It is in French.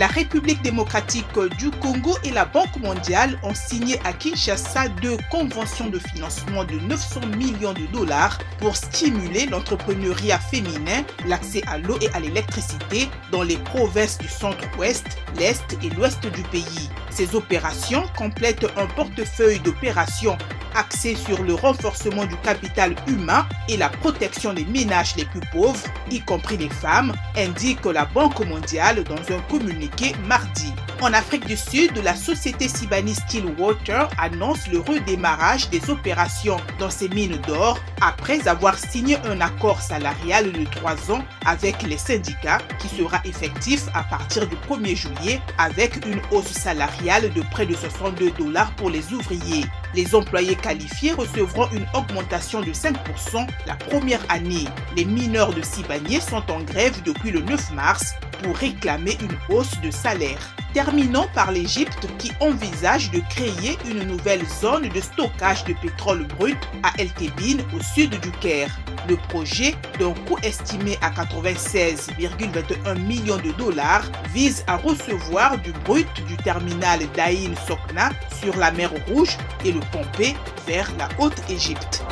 La République démocratique du Congo et la Banque mondiale ont signé à Kinshasa deux conventions de financement de 900 millions de dollars pour stimuler l'entrepreneuriat féminin, l'accès à l'eau et à l'électricité dans les provinces du centre-ouest, l'est et l'ouest du pays. Ces opérations complètent un portefeuille d'opérations axé sur le renforcement du capital humain et la protection des ménages les plus pauvres, y compris les femmes, indique la Banque mondiale dans un communiqué mardi. En Afrique du Sud, la société Sibani Stillwater annonce le redémarrage des opérations dans ses mines d'or après avoir signé un accord salarial de trois ans avec les syndicats qui sera effectif à partir du 1er juillet avec une hausse salariale de près de 62 dollars pour les ouvriers. Les employés qualifiés recevront une augmentation de 5% la première année. Les mineurs de Sibanier sont en grève depuis le 9 mars pour réclamer une hausse de salaire. Terminons par l'Égypte qui envisage de créer une nouvelle zone de stockage de pétrole brut à El Tebin au sud du Caire. Le projet, d'un coût estimé à 96,21 millions de dollars, vise à recevoir du brut du terminal d'Aïn Sokna sur la mer Rouge et le pomper vers la Haute-Égypte.